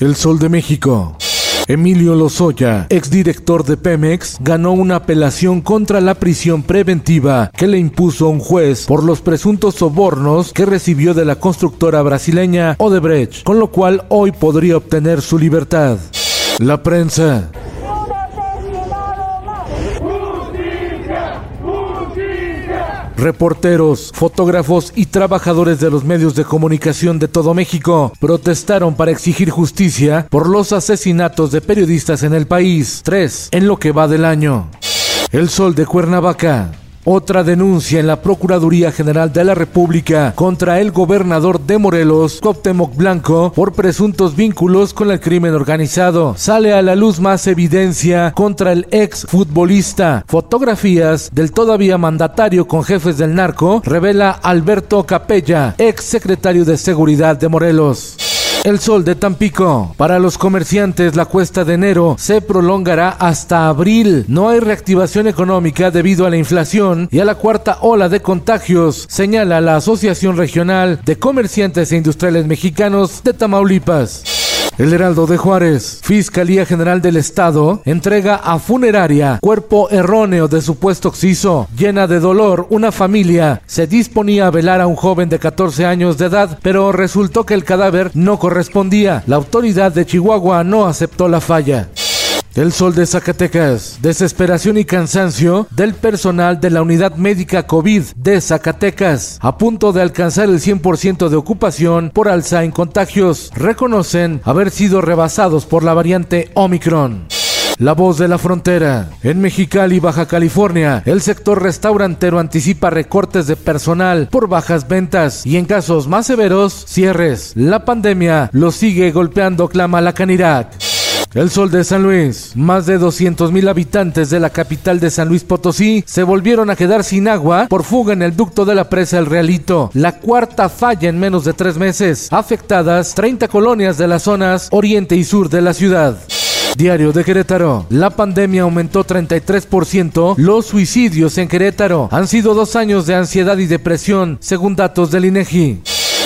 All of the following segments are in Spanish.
El Sol de México. Emilio Lozoya, exdirector de Pemex, ganó una apelación contra la prisión preventiva que le impuso un juez por los presuntos sobornos que recibió de la constructora brasileña Odebrecht, con lo cual hoy podría obtener su libertad. La prensa. Reporteros, fotógrafos y trabajadores de los medios de comunicación de todo México protestaron para exigir justicia por los asesinatos de periodistas en el país, tres en lo que va del año. El Sol de Cuernavaca. Otra denuncia en la Procuraduría General de la República contra el gobernador de Morelos, Cuauhtémoc Blanco, por presuntos vínculos con el crimen organizado. Sale a la luz más evidencia contra el ex futbolista. Fotografías del todavía mandatario con jefes del narco revela Alberto Capella, ex secretario de Seguridad de Morelos. El sol de Tampico. Para los comerciantes, la cuesta de enero se prolongará hasta abril. No hay reactivación económica debido a la inflación y a la cuarta ola de contagios, señala la Asociación Regional de Comerciantes e Industriales Mexicanos de Tamaulipas. El Heraldo de Juárez, Fiscalía General del Estado, entrega a funeraria cuerpo erróneo de supuesto occiso. Llena de dolor, una familia se disponía a velar a un joven de 14 años de edad, pero resultó que el cadáver no correspondía. La autoridad de Chihuahua no aceptó la falla. El sol de Zacatecas, desesperación y cansancio del personal de la unidad médica COVID de Zacatecas, a punto de alcanzar el 100% de ocupación por alza en contagios, reconocen haber sido rebasados por la variante Omicron. La voz de la frontera. En Mexicali, Baja California, el sector restaurantero anticipa recortes de personal por bajas ventas y en casos más severos, cierres. La pandemia lo sigue golpeando, clama la Canirac. El Sol de San Luis. Más de 200 mil habitantes de la capital de San Luis Potosí se volvieron a quedar sin agua por fuga en el ducto de la presa El Realito. La cuarta falla en menos de tres meses. Afectadas 30 colonias de las zonas oriente y sur de la ciudad. Diario de Querétaro. La pandemia aumentó 33% los suicidios en Querétaro. Han sido dos años de ansiedad y depresión, según datos del INEGI.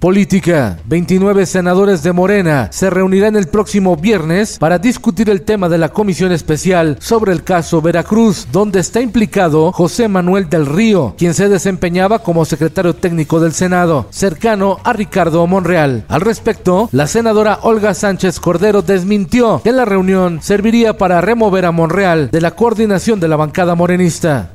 Política. 29 senadores de Morena se reunirán el próximo viernes para discutir el tema de la comisión especial sobre el caso Veracruz, donde está implicado José Manuel del Río, quien se desempeñaba como secretario técnico del Senado, cercano a Ricardo Monreal. Al respecto, la senadora Olga Sánchez Cordero desmintió que la reunión serviría para remover a Monreal de la coordinación de la bancada morenista.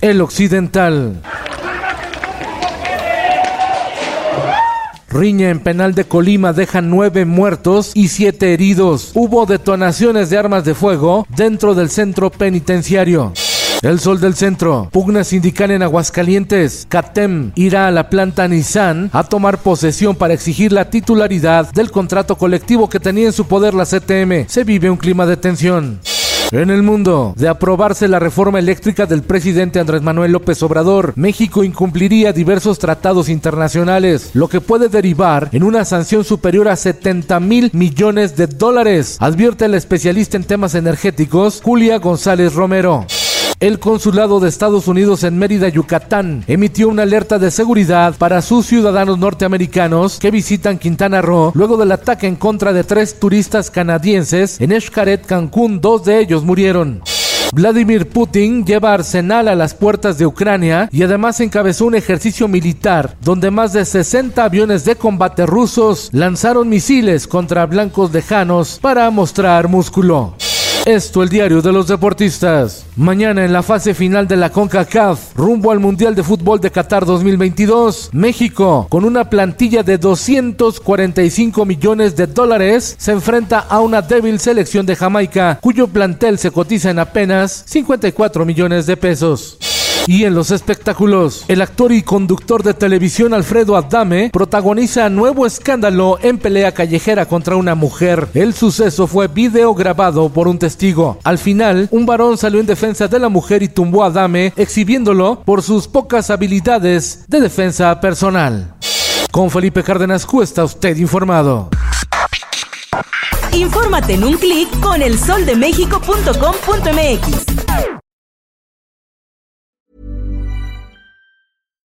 El Occidental. Riña en penal de Colima deja nueve muertos y siete heridos. Hubo detonaciones de armas de fuego dentro del centro penitenciario. El Sol del Centro. Pugna sindical en Aguascalientes. CATEM irá a la planta Nissan a tomar posesión para exigir la titularidad del contrato colectivo que tenía en su poder la CTM. Se vive un clima de tensión. En el mundo, de aprobarse la reforma eléctrica del presidente Andrés Manuel López Obrador, México incumpliría diversos tratados internacionales, lo que puede derivar en una sanción superior a 70 mil millones de dólares, advierte la especialista en temas energéticos Julia González Romero. El consulado de Estados Unidos en Mérida, Yucatán, emitió una alerta de seguridad para sus ciudadanos norteamericanos que visitan Quintana Roo luego del ataque en contra de tres turistas canadienses en Xcaret, Cancún. Dos de ellos murieron. Vladimir Putin lleva arsenal a las puertas de Ucrania y además encabezó un ejercicio militar donde más de 60 aviones de combate rusos lanzaron misiles contra blancos lejanos para mostrar músculo. Esto el diario de los deportistas. Mañana en la fase final de la CONCACAF, rumbo al Mundial de Fútbol de Qatar 2022, México, con una plantilla de 245 millones de dólares, se enfrenta a una débil selección de Jamaica, cuyo plantel se cotiza en apenas 54 millones de pesos. Y en los espectáculos, el actor y conductor de televisión Alfredo Adame protagoniza nuevo escándalo en pelea callejera contra una mujer. El suceso fue video grabado por un testigo. Al final, un varón salió en defensa de la mujer y tumbó a Adame, exhibiéndolo por sus pocas habilidades de defensa personal. Con Felipe Cárdenas Cuesta, usted informado. Infórmate en un clic con elsoldemexico.com.mx.